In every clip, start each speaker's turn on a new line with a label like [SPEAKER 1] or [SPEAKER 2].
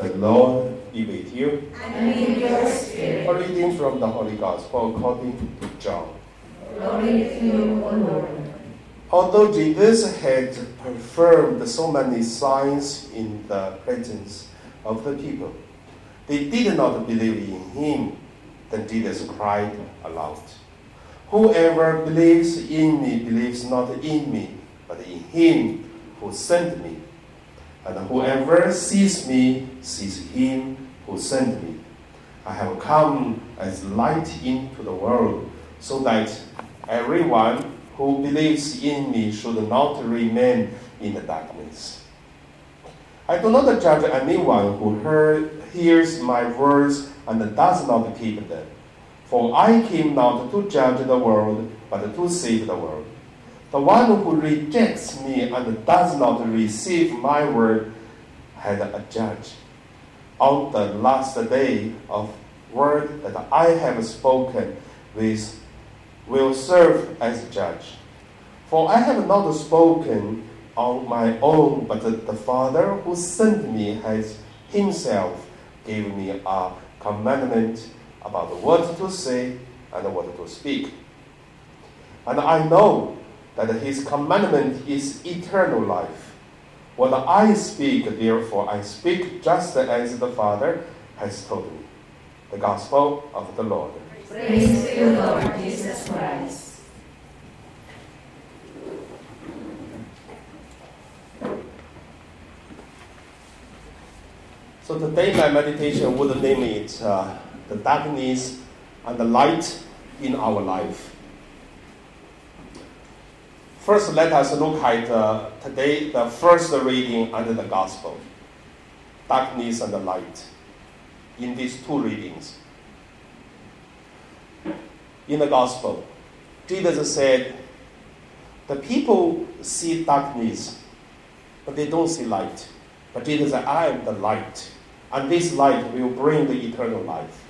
[SPEAKER 1] The Lord be with you.
[SPEAKER 2] And with your spirit.
[SPEAKER 1] A reading from the Holy Gospel according to John.
[SPEAKER 2] Glory to you, O Lord.
[SPEAKER 1] Although Jesus had performed so many signs in the presence of the people, they did not believe in him. Then Jesus cried aloud, Whoever believes in me believes not in me, but in him who sent me. And whoever sees me sees him who sent me. I have come as light into the world, so that everyone who believes in me should not remain in the darkness. I do not judge anyone who heard, hears my words and does not keep them. For I came not to judge the world, but to save the world. The one who rejects me and does not receive my word had a judge. On the last day of word that I have spoken with will serve as a judge. For I have not spoken on my own, but the Father who sent me has himself given me a commandment about what to say and what to speak. And I know that his commandment is eternal life. What I speak, therefore, I speak just as the Father has told me. The Gospel of the Lord.
[SPEAKER 2] Praise to you, Lord Jesus Christ.
[SPEAKER 1] So today my meditation would name it uh, the darkness and the light in our life. First, let us look at uh, today the first reading under the gospel darkness and the light in these two readings. In the gospel, Jesus said, The people see darkness, but they don't see light. But Jesus said, I am the light, and this light will bring the eternal life.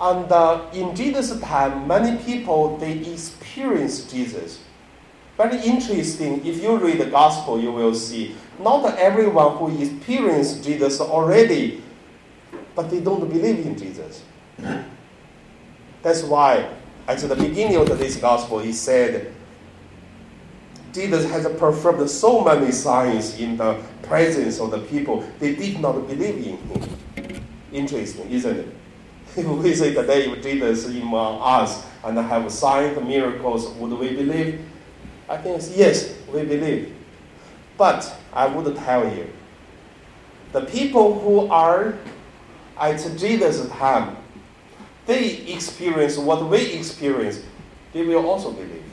[SPEAKER 1] And uh, in Jesus' time, many people they experience Jesus. Very interesting. If you read the gospel, you will see not everyone who experienced Jesus already, but they don't believe in Jesus. That's why at the beginning of this gospel, he said, Jesus has performed so many signs in the presence of the people, they did not believe in him. Interesting, isn't it? If we say today, if Jesus among us and have signs, miracles, would we believe? I think yes, we believe. But I would tell you, the people who are at Jesus' time, they experience what we experience, they will also believe.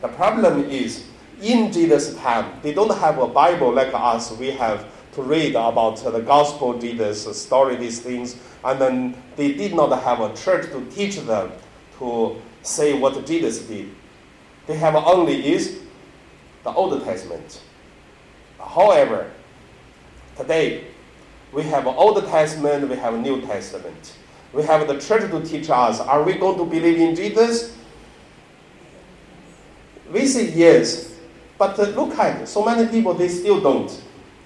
[SPEAKER 1] The problem is, in Jesus' time, they don't have a Bible like us. We have to read about the gospel, Jesus' story, these things, and then they did not have a church to teach them to say what Jesus did. They have only is the Old Testament. However, today we have Old Testament, we have New Testament. We have the church to teach us. Are we going to believe in Jesus? We say yes, but look at it. So many people they still don't,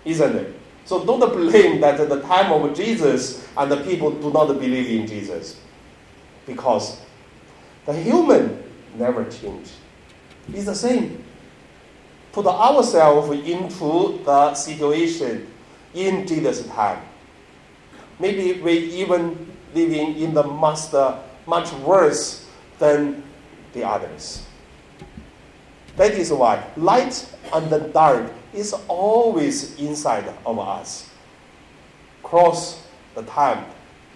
[SPEAKER 1] isn't it? So don't blame that at the time of Jesus and the people do not believe in Jesus. Because the human never change. It's the same. Put ourselves into the situation in Jesus' time. Maybe we even living in the master much worse than the others. That is why light and the dark is always inside of us. Cross the time,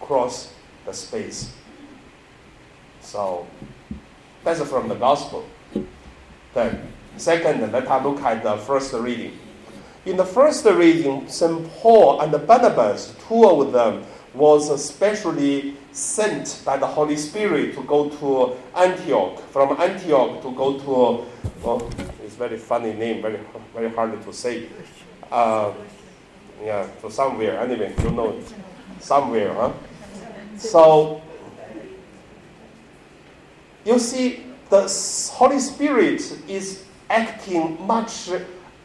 [SPEAKER 1] cross the space. So that's from the gospel. Then, second, let us look at the first reading. In the first reading, St. Paul and Barnabas, two of them, was especially sent by the Holy Spirit to go to Antioch. From Antioch to go to, it's very funny name, very very hard to say. Uh, yeah, to somewhere. Anyway, you know, somewhere, huh? So you see, the Holy Spirit is acting much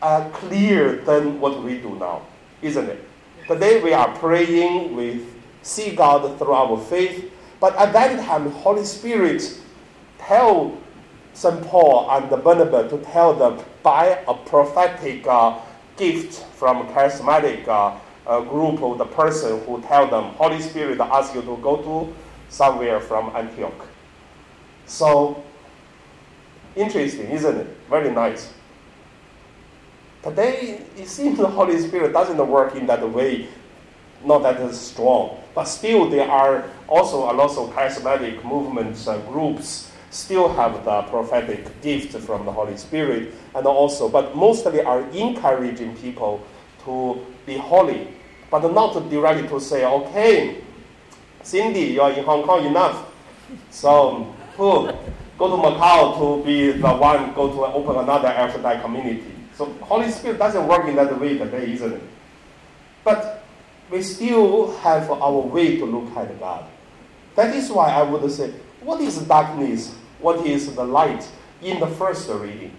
[SPEAKER 1] uh, clear than what we do now, isn't it? Today we are praying, we see God through our faith, but at that time, Holy Spirit tell St. Paul and Barnabas to tell them by a prophetic uh, gift from charismatic uh, uh, group of the person who tell them, Holy Spirit ask you to go to somewhere from Antioch. So, interesting, isn't it? Very nice. Today, it seems the Holy Spirit doesn't work in that way, not that strong. But still, there are also a lot of charismatic movements, uh, groups, still have the prophetic gift from the Holy Spirit, and also, but mostly are encouraging people to be holy, but not directly to say, okay, Cindy, you are in Hong Kong enough, so who go to Macau to be the one go to open another Shaddai community. So Holy Spirit doesn't work in that way today, isn't it? But we still have our way to look at God. That is why I would say, what is darkness? What is the light in the first reading?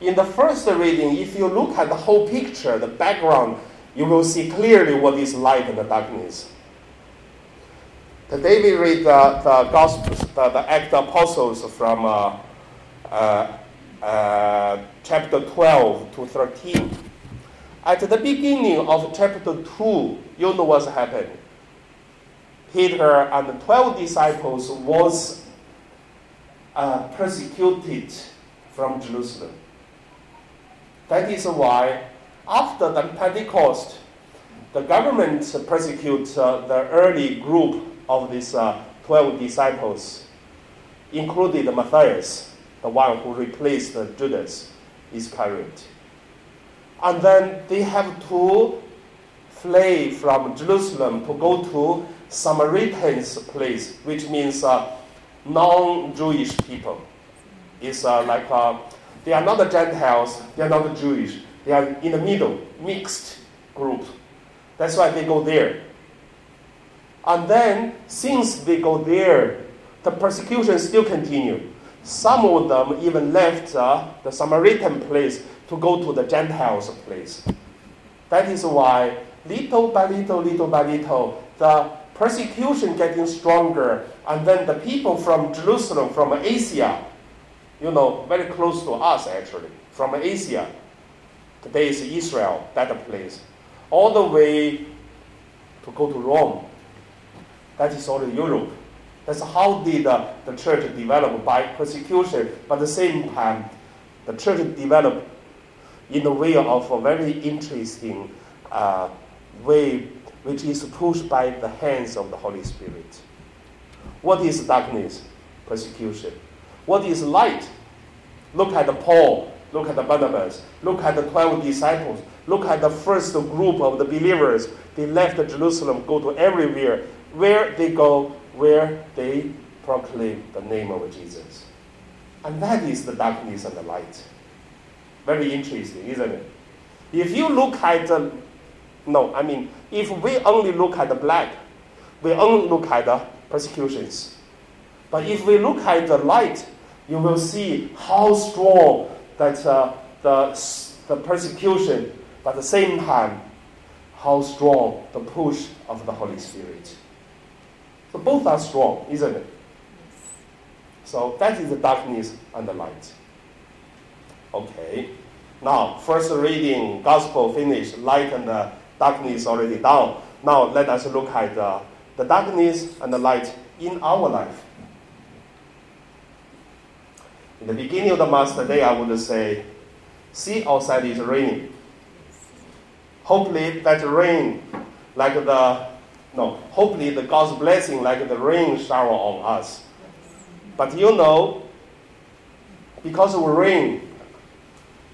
[SPEAKER 1] In the first reading, if you look at the whole picture, the background, you will see clearly what is light and the darkness. Today we read the, the Gospels, the, the Act Apostles from uh, uh, uh, chapter 12 to 13. At the beginning of chapter 2, you know what's happened. Peter and the 12 disciples was uh, persecuted from Jerusalem. That is why after the Pentecost, the government persecutes uh, the early group of these uh, 12 disciples, including Matthias, the one who replaced Judas Iscariot. And then they have to flee from Jerusalem to go to Samaritans place, which means uh, non-Jewish people. It's uh, like uh, they are not the Gentiles, they are not the Jewish. They are in the middle, mixed group. That's why they go there. And then, since they go there, the persecution still continue. Some of them even left uh, the Samaritan place to go to the Gentiles place. That is why, little by little, little by little, the persecution getting stronger, and then the people from Jerusalem, from Asia, you know, very close to us actually, from Asia, today is Israel, that place, all the way to go to Rome. That is all Europe. That's how did uh, the church develop by persecution, but at the same time, the church developed in the way of a very interesting uh, way, which is pushed by the hands of the Holy Spirit. What is darkness? Persecution. What is light? Look at the Paul. Look at the Barnabas. Look at the 12 disciples. Look at the first group of the believers. They left Jerusalem, go to everywhere. Where they go, where they proclaim the name of Jesus. And that is the darkness and the light. Very interesting, isn't it? If you look at the, no, I mean, if we only look at the black, we only look at the persecutions. But if we look at the light, you will see how strong that uh, the, the persecution, but at the same time, how strong the push of the Holy Spirit. So both are strong, isn't it? So that is the darkness and the light. Okay. Now, first reading, gospel finished, light and the darkness already down. Now, let us look at uh, the darkness and the light in our life. In the beginning of the Master Day, I would say, see outside is raining. Hopefully, that rain, like the no, hopefully the God's blessing like the rain shower on us. But you know, because of rain,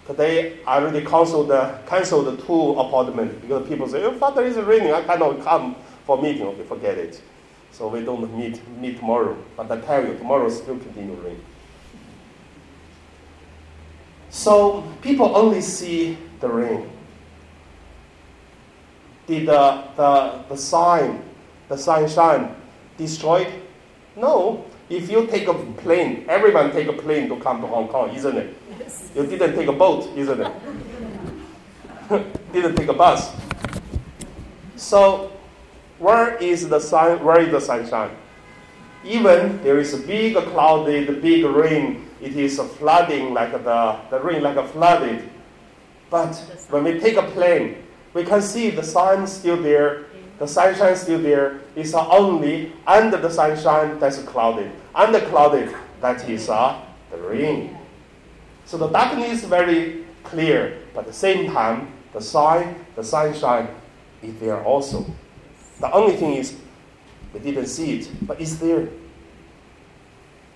[SPEAKER 1] today I already canceled the, canceled the two appointments because people say, oh, Father, it's raining, I cannot come for meeting. Okay, forget it. So we don't meet, meet tomorrow. But I tell you, tomorrow still continue rain. So people only see the rain did the, the, the sign, the sunshine destroyed? No. If you take a plane, everyone take a plane to come to Hong Kong, isn't it? You didn't take a boat, isn't it? didn't take a bus. So, where is the sun? Where is the sunshine? Even there is a big cloudy, the big rain, it is flooding like the, the rain like a flooded. But when we take a plane, we can see the sun still there, the sunshine is still there. It's only under the sunshine that's clouded. Under clouded, that is uh, the rain. So the darkness is very clear, but at the same time, the sun, the sunshine is there also. The only thing is we didn't see it, but it's there.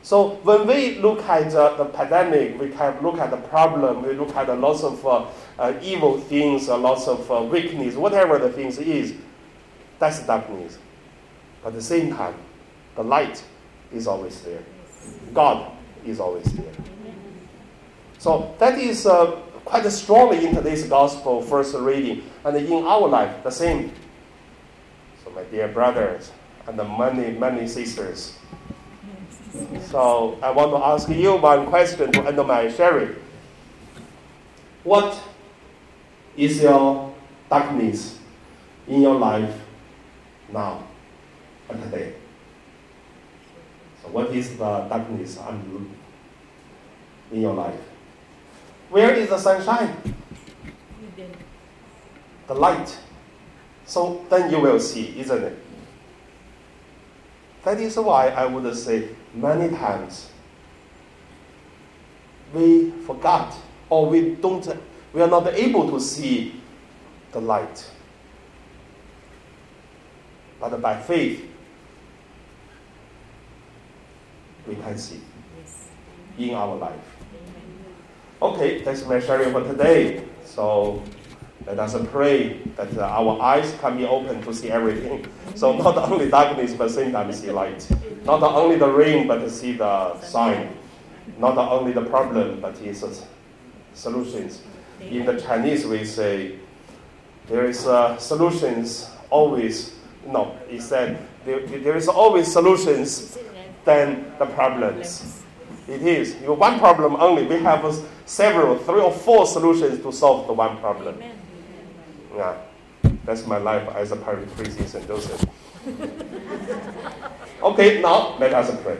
[SPEAKER 1] So when we look at uh, the pandemic, we can look at the problem, we look at a lots of uh, uh, evil things, a lots of uh, weakness, whatever the things is, that's darkness. But at the same time, the light is always there. God is always there. So that is uh, quite strongly in today's gospel first reading, and in our life the same. So my dear brothers and the many many sisters. So I want to ask you one question to end my sharing. What is your darkness in your life now and today? So what is the darkness in your life? Where is the sunshine? The light. So then you will see, isn't it? That is why I would say many times we forgot or we don't we are not able to see the light. But by faith we can see in our life. Okay, that's my sharing for today. So let us pray that our eyes can be open to see everything. So not only darkness, but same time see light. Not only the rain, but see the sign. Not only the problem, but its solutions. In the Chinese, we say there is uh, solutions always. No, he said there, there is always solutions than the problems. It is. You one problem only. We have several, three or four solutions to solve the one problem. Yeah, that's my life as a parent, priest, and Joseph. okay, now let us pray.